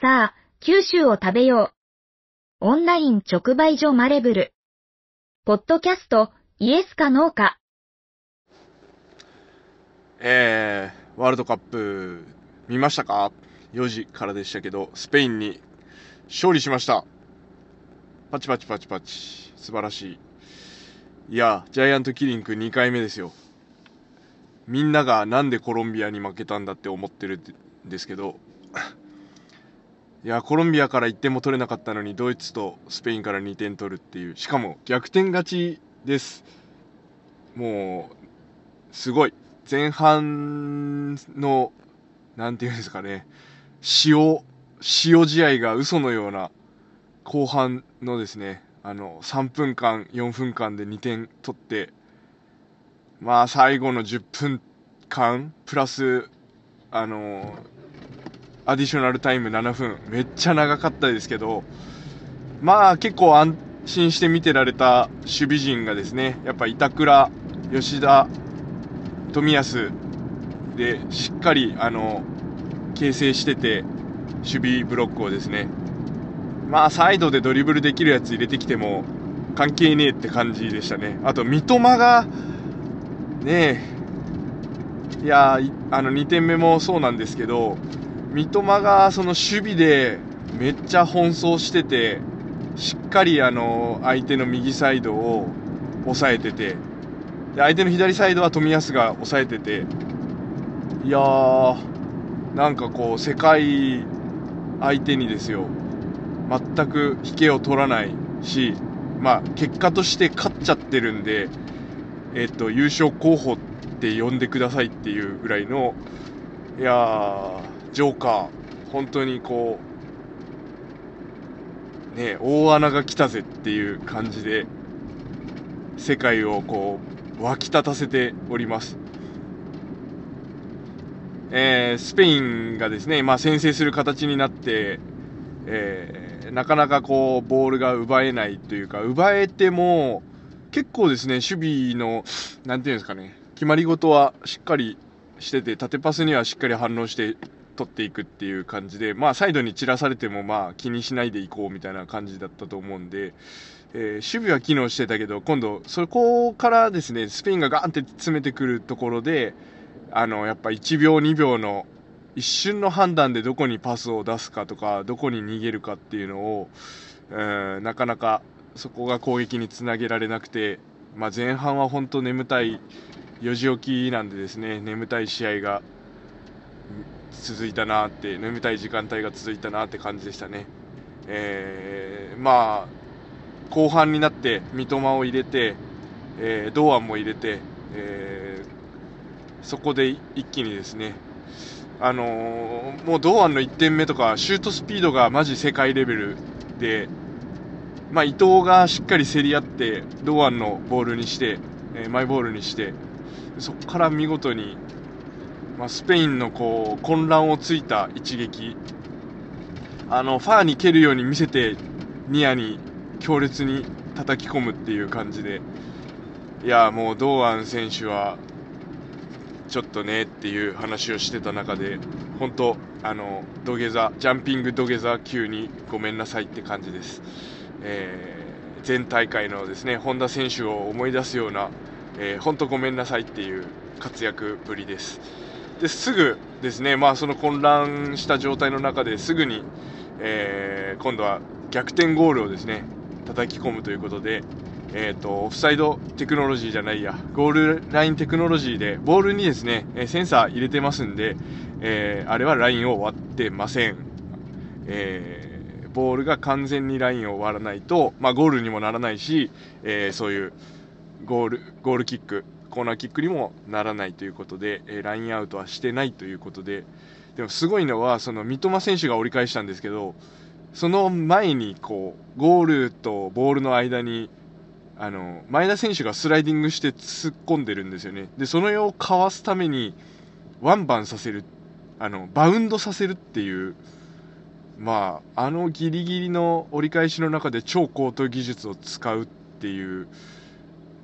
さあ、九州を食べよう。オンライン直売所マレブル。ポッドキャスト、イエスかノーか。えー、ワールドカップ見ましたか ?4 時からでしたけど、スペインに勝利しました。パチパチパチパチ。素晴らしい。いや、ジャイアントキリング2回目ですよ。みんながなんでコロンビアに負けたんだって思ってるんですけど、いや、コロンビアから1点も取れなかったのに、ドイツとスペインから2点取るっていう、しかも逆転勝ちです。もう、すごい。前半の、なんていうんですかね、塩、塩試合が嘘のような後半のですね、あの、3分間、4分間で2点取って、まあ最後の10分間、プラス、あの、アディショナルタイム7分、めっちゃ長かったですけど、まあ結構安心して見てられた守備陣がですね、やっぱ板倉、吉田、冨安でしっかりあの形成してて、守備ブロックをですね、まあサイドでドリブルできるやつ入れてきても関係ねえって感じでしたね。あと三笘が、ねえ、いやあの2点目もそうなんですけど、三笘がその守備でめっちゃ奔走してて、しっかりあの相手の右サイドを抑えてて、で相手の左サイドは冨安が抑えてて、いやー、なんかこう、世界相手にですよ、全く引けを取らないし、まあ、結果として勝っちゃってるんで、えっと、優勝候補って呼んでくださいっていうぐらいの、いやー、ジョーカー、本当にこう、ね、大穴が来たぜっていう感じで、世界をこう、沸き立たせております。えー、スペインがですね、まあ、先制する形になって、えー、なかなかこう、ボールが奪えないというか、奪えても、結構ですね、守備の、なんていうんですかね、決まり事はしっかりしてて、縦パスにはしっかり反応して取っていくっていう感じで、まあ、サイドに散らされても、まあ、気にしないでいこうみたいな感じだったと思うんで、えー、守備は機能してたけど、今度、そこからですね、スペインがガーンって詰めてくるところで、あの、やっぱ1秒、2秒の一瞬の判断でどこにパスを出すかとか、どこに逃げるかっていうのを、うん、なかなかそこが攻撃につなげられなくて、まあ、前半は本当眠たい、4時起きなんでですね、眠たい試合が続いたなって、眠たい時間帯が続いたなって感じでしたね。えー、まあ、後半になって三笘を入れて、えー、堂安も入れて、えー、そこで一気にですね、あのー、もう堂安の1点目とかシュートスピードがマジ世界レベルで、まあ、伊藤がしっかり競り合って堂安のボールにして、えー、マイボールにしてそこから見事に、まあ、スペインのこう混乱をついた一撃あのファーに蹴るように見せてニアに強烈に叩き込むっていう感じで、いや、もう堂安選手は、ちょっとねっていう話をしてた中で、本当、あの、土下座、ジャンピング土下座級にごめんなさいって感じです。えー、前大会のですね、本田選手を思い出すような、えー、本当ごめんなさいっていう活躍ぶりです。ですぐですね、まあ、その混乱した状態の中ですぐに、えー、今度は逆転ゴールをですね叩き込むということで、えーと、オフサイドテクノロジーじゃないや、ゴールラインテクノロジーで、ボールにですね、センサー入れてますんで、えー、あれはラインを割ってません。えー、ボールが完全にラインを割らないと、まあ、ゴールにもならないし、え、そういうゴール、ゴールキック、コーナーキックにもならないということで、えラインアウトはしてないということで、でもすごいのは、その三笘選手が折り返したんですけど、その前にこうゴールとボールの間にあの前田選手がスライディングして突っ込んでるんですよね。でその世をかわすためにワンバンさせるあのバウンドさせるっていうまああのギリギリの折り返しの中で超高等技術を使うっていう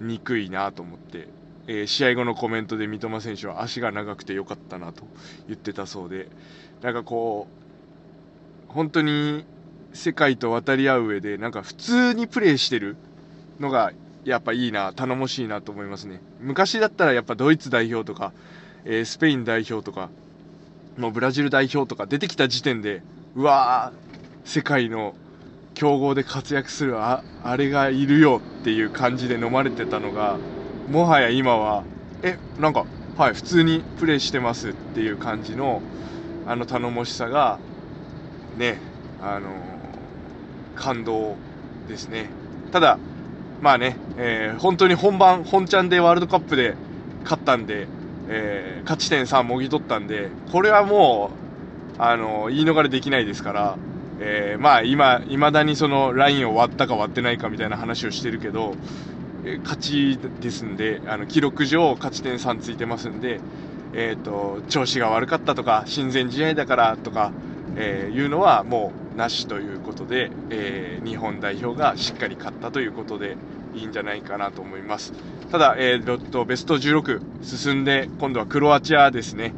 憎いなと思って、えー、試合後のコメントで三笘選手は足が長くてよかったなと言ってたそうでなんかこう本当に世界と渡り合う上で、なんか普通にプレーしてるのが、やっぱいいな、頼もしいなと思いますね。昔だったらやっぱドイツ代表とか、えー、スペイン代表とか、もうブラジル代表とか出てきた時点で、うわー、世界の強豪で活躍するああれがいるよっていう感じで飲まれてたのがもはや今はえなんかはい普通にプレーしてますっていう感じのあの頼もしさがねあの感動ですね。ただまあね、えー、本当に本番本ちゃんでワールドカップで勝ったんで、えー、勝ち点3もぎ取ったんでこれはもうあの言い逃れできないですからえー、まあ今、いまだにそのラインを割ったか割ってないかみたいな話をしてるけど、勝ちですんで、あの記録上勝ち点3ついてますんで、え、ー、と、調子が悪かったとか、親善試合だからとか、えいうのはもうなしということで、え日本代表がしっかり勝ったということでいいんじゃないかなと思います。ただ、えー、とベスト16進んで、今度はクロアチアですね、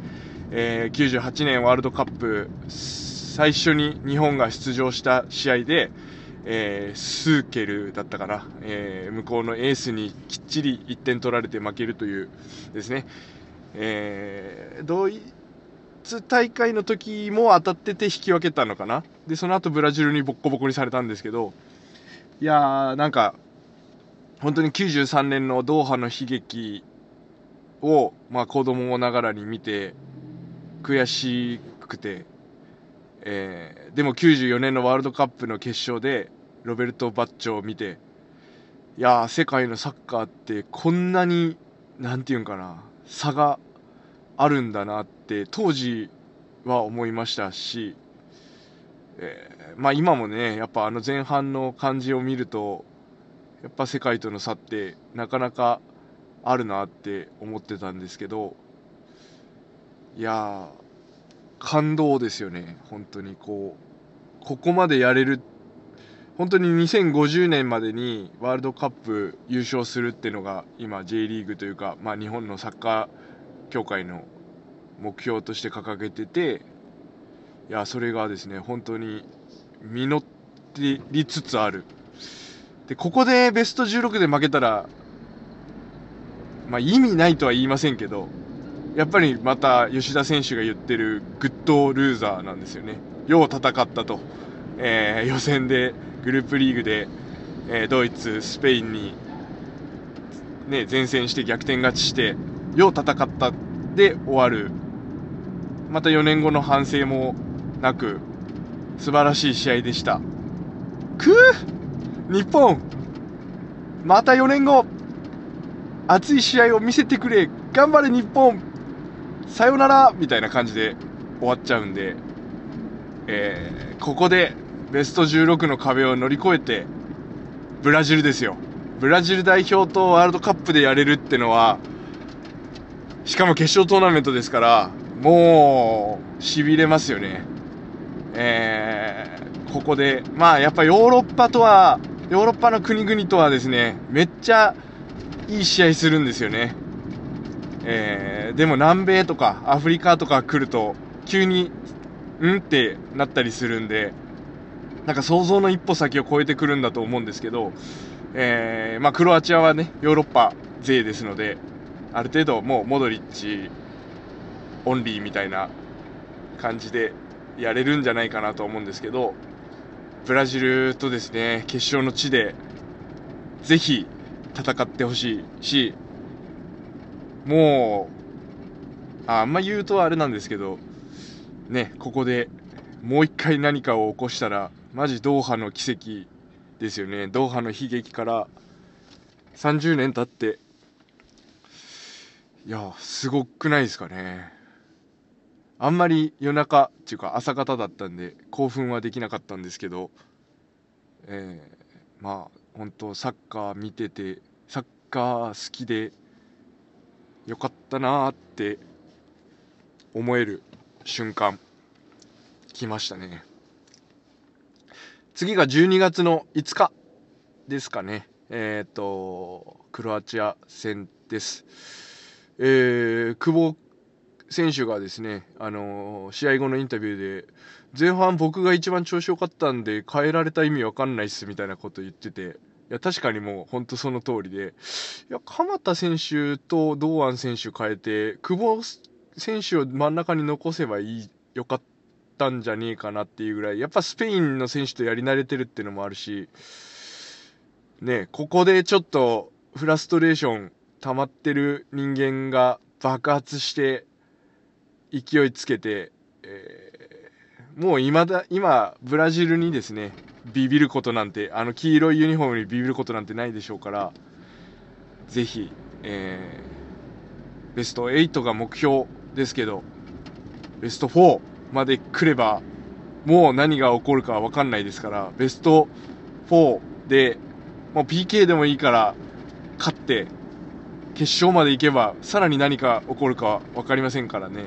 え98年ワールドカップ最初に日本が出場した試合で、えー、スーケルだったかな、えー、向こうのエースにきっちり1点取られて負けるというですね、えー、ドイツ大会の時も当たってて引き分けたのかな。でその後ブラジルにボッコボコにされたんですけど。いやーなんか本当に93年のドーハの悲劇を、まあ、子供ながらに見て悔しくて。えー、でも94年のワールドカップの決勝でロベルト・バッチョを見ていやー世界のサッカーってこんなに何て言うんかな差があるんだなって当時は思いましたし、えー、まあ今もねやっぱあの前半の感じを見るとやっぱ世界との差ってなかなかあるなって思ってたんですけどいやー感動ですよね、本当にこう、ここまでやれる、本当に2050年までにワールドカップ優勝するっていうのが、今、J リーグというか、まあ、日本のサッカー協会の目標として掲げてて、いや、それがですね、本当に実りつつある。で、ここでベスト16で負けたら、まあ、意味ないとは言いませんけど、やっぱりまた吉田選手が言ってるグッドルーザーなんですよね。よう戦ったと。えー、予選でグループリーグで、えー、ドイツ、スペインに、ね、前線して逆転勝ちして、よう戦ったで終わる。また4年後の反省もなく、素晴らしい試合でした。くぅ日本また4年後熱い試合を見せてくれ頑張れ日本さよならみたいな感じで終わっちゃうんで、えー、ここでベスト16の壁を乗り越えて、ブラジルですよ。ブラジル代表とワールドカップでやれるってのは、しかも決勝トーナメントですから、もう、痺れますよね。えー、ここで、まあやっぱヨーロッパとは、ヨーロッパの国々とはですね、めっちゃいい試合するんですよね。えー、でも南米とかアフリカとか来ると急にうんってなったりするんでなんか想像の一歩先を超えてくるんだと思うんですけど、えー、まあ、クロアチアはねヨーロッパ勢ですのである程度もうモドリッチオンリーみたいな感じでやれるんじゃないかなと思うんですけどブラジルとですね決勝の地でぜひ戦ってほしいしもう、あんま言うとあれなんですけど、ね、ここでもう一回何かを起こしたら、マジドーハの奇跡ですよね。ドーハの悲劇から30年経って、いや、すごくないですかね。あんまり夜中っていうか朝方だったんで興奮はできなかったんですけど、えー、まあ本当サッカー見ててサッカー好きでよかったなーって思える瞬間来ましたね。次が12月の5日ですかね。えっ、ー、とクロアチア戦です。えー、久保選手がですね、あのー、試合後のインタビューで、前半僕が一番調子良かったんで変えられた意味わかんないっすみたいなこと言ってていや確かにもう本当その通りで。いや鎌田選手と堂安選手変えて久保選手を真ん中に残せばいいよかったんじゃねえかなっていうぐらいやっぱスペインの選手とやり慣れてるっていうのもあるし。ねここでちょっとフラストレーション溜まってる人間が爆発して勢いつけて、えー、もう今だ今ブラジルにですねビビることなんてあの黄色いユニフォームにビビることなんてないでしょうからぜひ、えー、ベスト8が目標ですけどベスト4まで来ればもう何が起こるか分かんないですからベスト4でもう PK でもいいから勝って決勝まで行けばさらに何か起こるか分かりませんからね、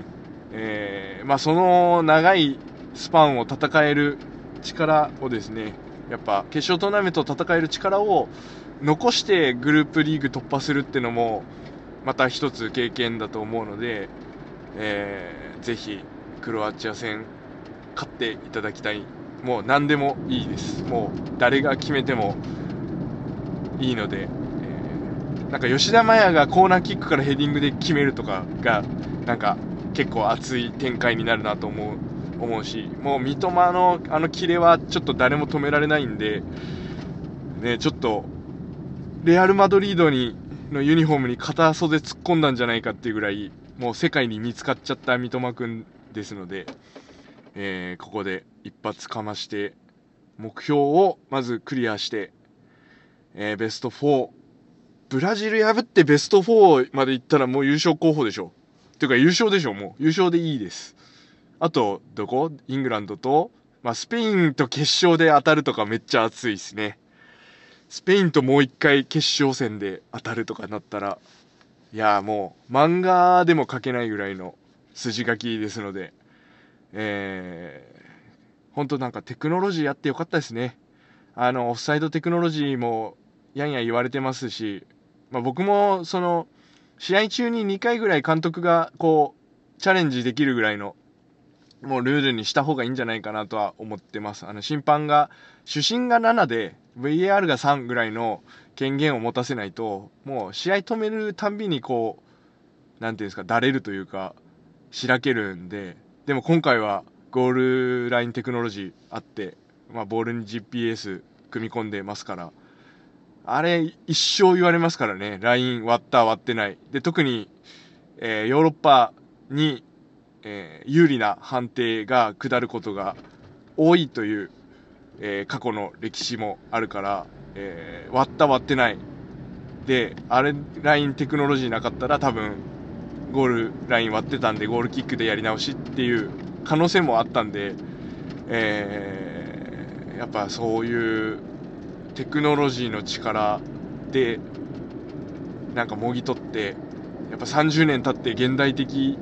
えー、まあ、その長いスパンを戦える力をですねやっぱ決勝トーナメントを戦える力を残してグループリーグ突破するっていうのもまた一つ経験だと思うので、えー、ぜひクロアチア戦勝っていただきたい。もう何でもいいです。もう誰が決めてもいいので、えー、なんか吉田麻也がコーナーキックからヘディングで決めるとかがなんか結構熱い展開になるなと思う思うしもう三笘のあのキレはちょっと誰も止められないんで、ね、ちょっとレアル・マドリードにのユニフォームに片袖突っ込んだんじゃないかっていうぐらいもう世界に見つかっちゃった三笘君ですので、えー、ここで一発かまして目標をまずクリアして、えー、ベスト4ブラジル破ってベスト4まで行ったらもう優勝候補でしょ。ていうか優勝でしょもう。優勝でいいです。あと、どこ？イングランドと、まあ、スペインと決勝で当たるとかめっちゃ熱いですね。スペインともう一回決勝戦で当たるとかなったら、いやもう漫画でも書けないぐらいの筋書きですので、えー、本当なんかテクノロジーやってよかったですね。あの、オフサイドテクノロジーもやんや言われてますし、まあ、僕もその、試合中に2回ぐらい監督がこう、チャレンジできるぐらいのもうルールにした方がいいんじゃないかなとは思ってます。あの、審判が、主審が7で、VAR が3ぐらいの権限を持たせないと、もう試合止めるたんびにこう、なんていうんですか、だれるというか、しらけるんで、でも今回はゴールラインテクノロジーあって、まあ、ボールに GPS 組み込んでますから、あれ、一生言われますからね、ライン割った割ってない。で、特に、えー、ヨーロッパにえー、有利な判定が下ることが多いという、えー、過去の歴史もあるから、えー、割った割ってない。で、あれ、ラインテクノロジーなかったら多分、ゴールライン割ってたんで、ゴールキックでやり直しっていう可能性もあったんで、えー、やっぱそういうテクノロジーの力で、なんかもぎ取って、やっぱ30年経って現代的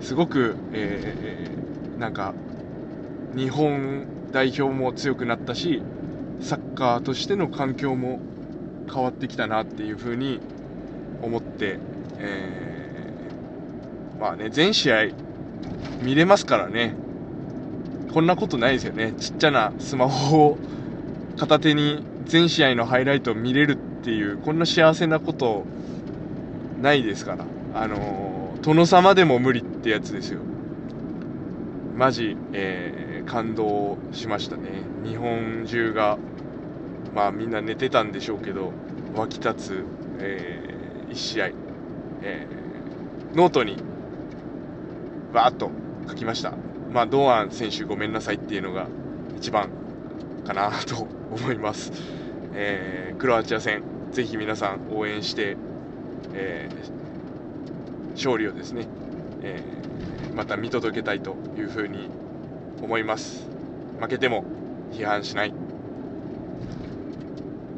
すごく、えー、なんか日本代表も強くなったしサッカーとしての環境も変わってきたなっていうふうに思って、えー、まあね全試合見れますからね。こんなことないですよね。ちっちゃなスマホを片手に全試合のハイライトを見れるっていうこんな幸せなことないですから。あのー殿様でも無理ってってやつですよ。マジ、えー、感動しましたね。日本中がまあみんな寝てたんでしょうけど湧き立つ、えー、1試合、えー、ノートにバーッと書きました。まあ堂安選手ごめんなさいっていうのが一番かなと 思います、えー、クロアチア戦ぜひ皆さん応援して、えー、勝利をですね、えー、また見届けたいというふうに思います。負けても批判しない。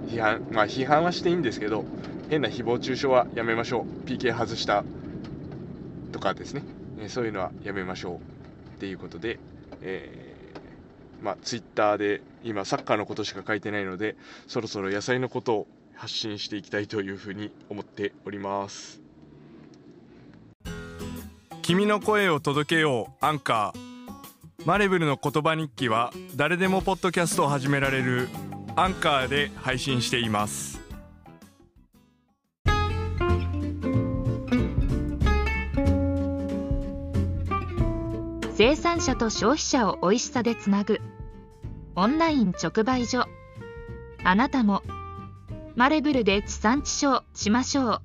批判まあ批判はしていいんですけど変な誹謗中傷はやめましょう。PK 外したとかですね、そういうのはやめましょうっていうことで、えー、まあ、ツイッターで今サッカーのことしか書いてないのでそろそろ野菜のことを発信していきたいというふうに思っております。君の声を届けようアンカー。マレブルの言葉日記は誰でもポッドキャストを始められるアンカーで配信しています。生産者と消費者を美味しさでつなぐオンライン直売所。あなたもマレブルで地産地消しましょう。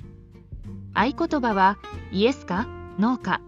合言葉はイエスかノーか。